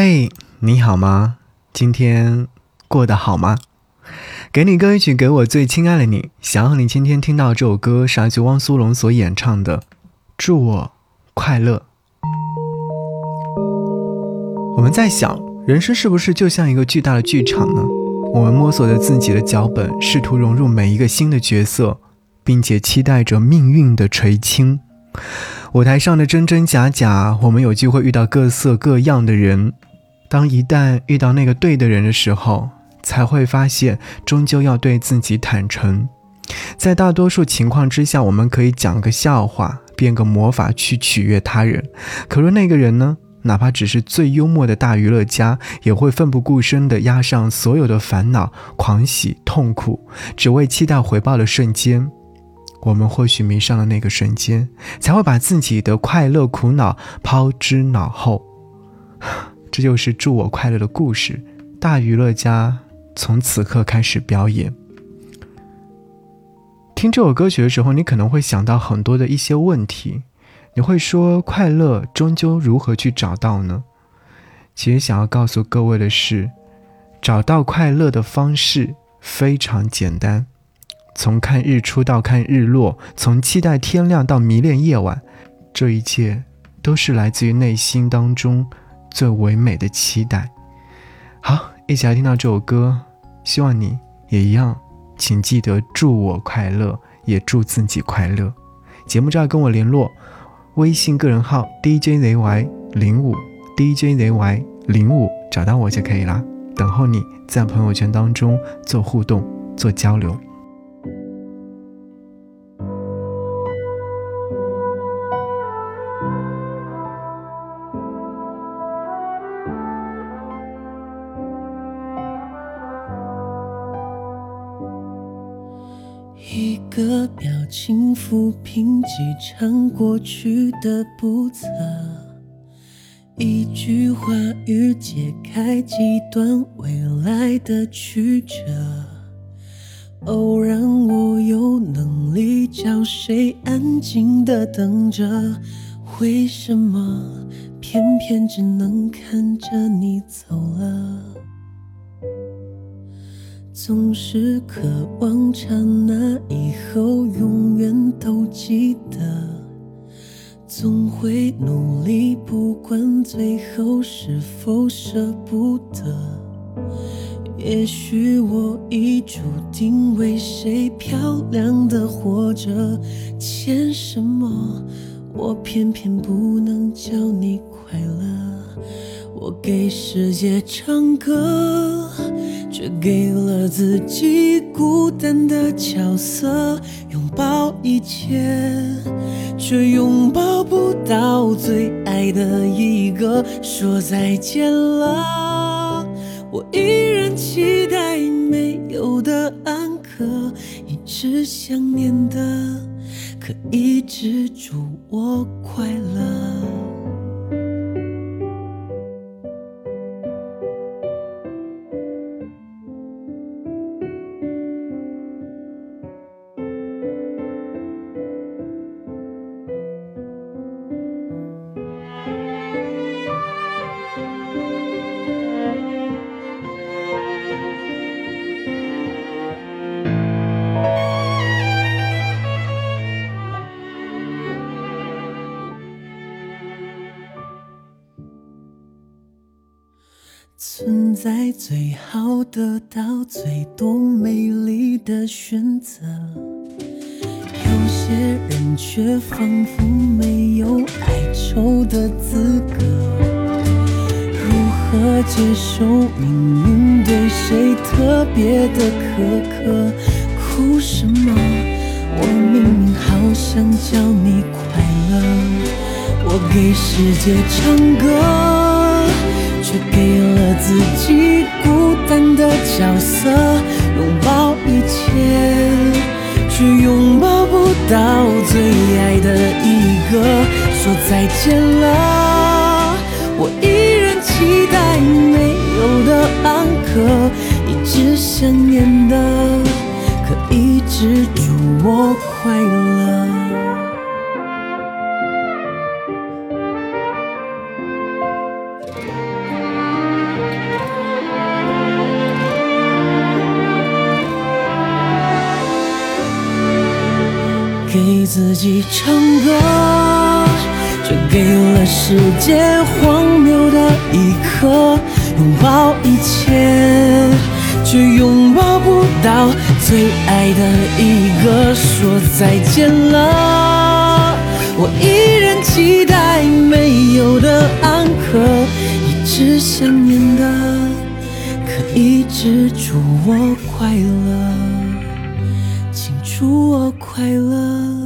嘿，你好吗？今天过得好吗？给你歌一曲，给我最亲爱的你。想要你今天听到这首歌，是来自汪苏泷所演唱的《祝我快乐》。我们在想，人生是不是就像一个巨大的剧场呢？我们摸索着自己的脚本，试图融入每一个新的角色，并且期待着命运的垂青。舞台上的真真假假，我们有机会遇到各色各样的人。当一旦遇到那个对的人的时候，才会发现，终究要对自己坦诚。在大多数情况之下，我们可以讲个笑话，变个魔法去取悦他人。可若那个人呢？哪怕只是最幽默的大娱乐家，也会奋不顾身地压上所有的烦恼、狂喜、痛苦，只为期待回报的瞬间。我们或许迷上了那个瞬间，才会把自己的快乐、苦恼抛之脑后。这就是祝我快乐的故事。大娱乐家从此刻开始表演。听这首歌曲的时候，你可能会想到很多的一些问题。你会说，快乐终究如何去找到呢？其实想要告诉各位的是，找到快乐的方式非常简单。从看日出到看日落，从期待天亮到迷恋夜晚，这一切都是来自于内心当中。最唯美的期待，好，一起来听到这首歌。希望你也一样，请记得祝我快乐，也祝自己快乐。节目就要跟我联络，微信个人号 DJZY 零五 DJZY 零五，找到我就可以啦。等候你在朋友圈当中做互动、做交流。个表情抚平几场过去的不测，一句话语解开几段未来的曲折。偶然我有能力叫谁安静的等着？为什么偏偏只能看着你走了？总是渴望刹那以后永远都记得，总会努力，不管最后是否舍不得。也许我已注定为谁漂亮的活着，欠什么我偏偏不能叫你快乐。我给世界唱歌。却给了自己孤单的角色，拥抱一切，却拥抱不到最爱的一个。说再见了，我依然期待没有的安可，一直想念的，可一直祝我快乐。存在最好得到最多美丽的选择，有些人却仿佛没有哀愁的资格。如何接受命运对谁特别的苛刻？哭什么？我明明好想叫你快乐，我给世界唱歌。却给了自己孤单的角色，拥抱一切，却拥抱不到最爱的一个。说再见了，我依然期待没有的安可，一直想念的，可一直祝我快乐。给自己唱歌，却给了世界荒谬的一刻。拥抱一切，却拥抱不到最爱的一个。说再见了，我依然期待没有的安可，一直想念的，可一直祝我快乐。祝我快乐。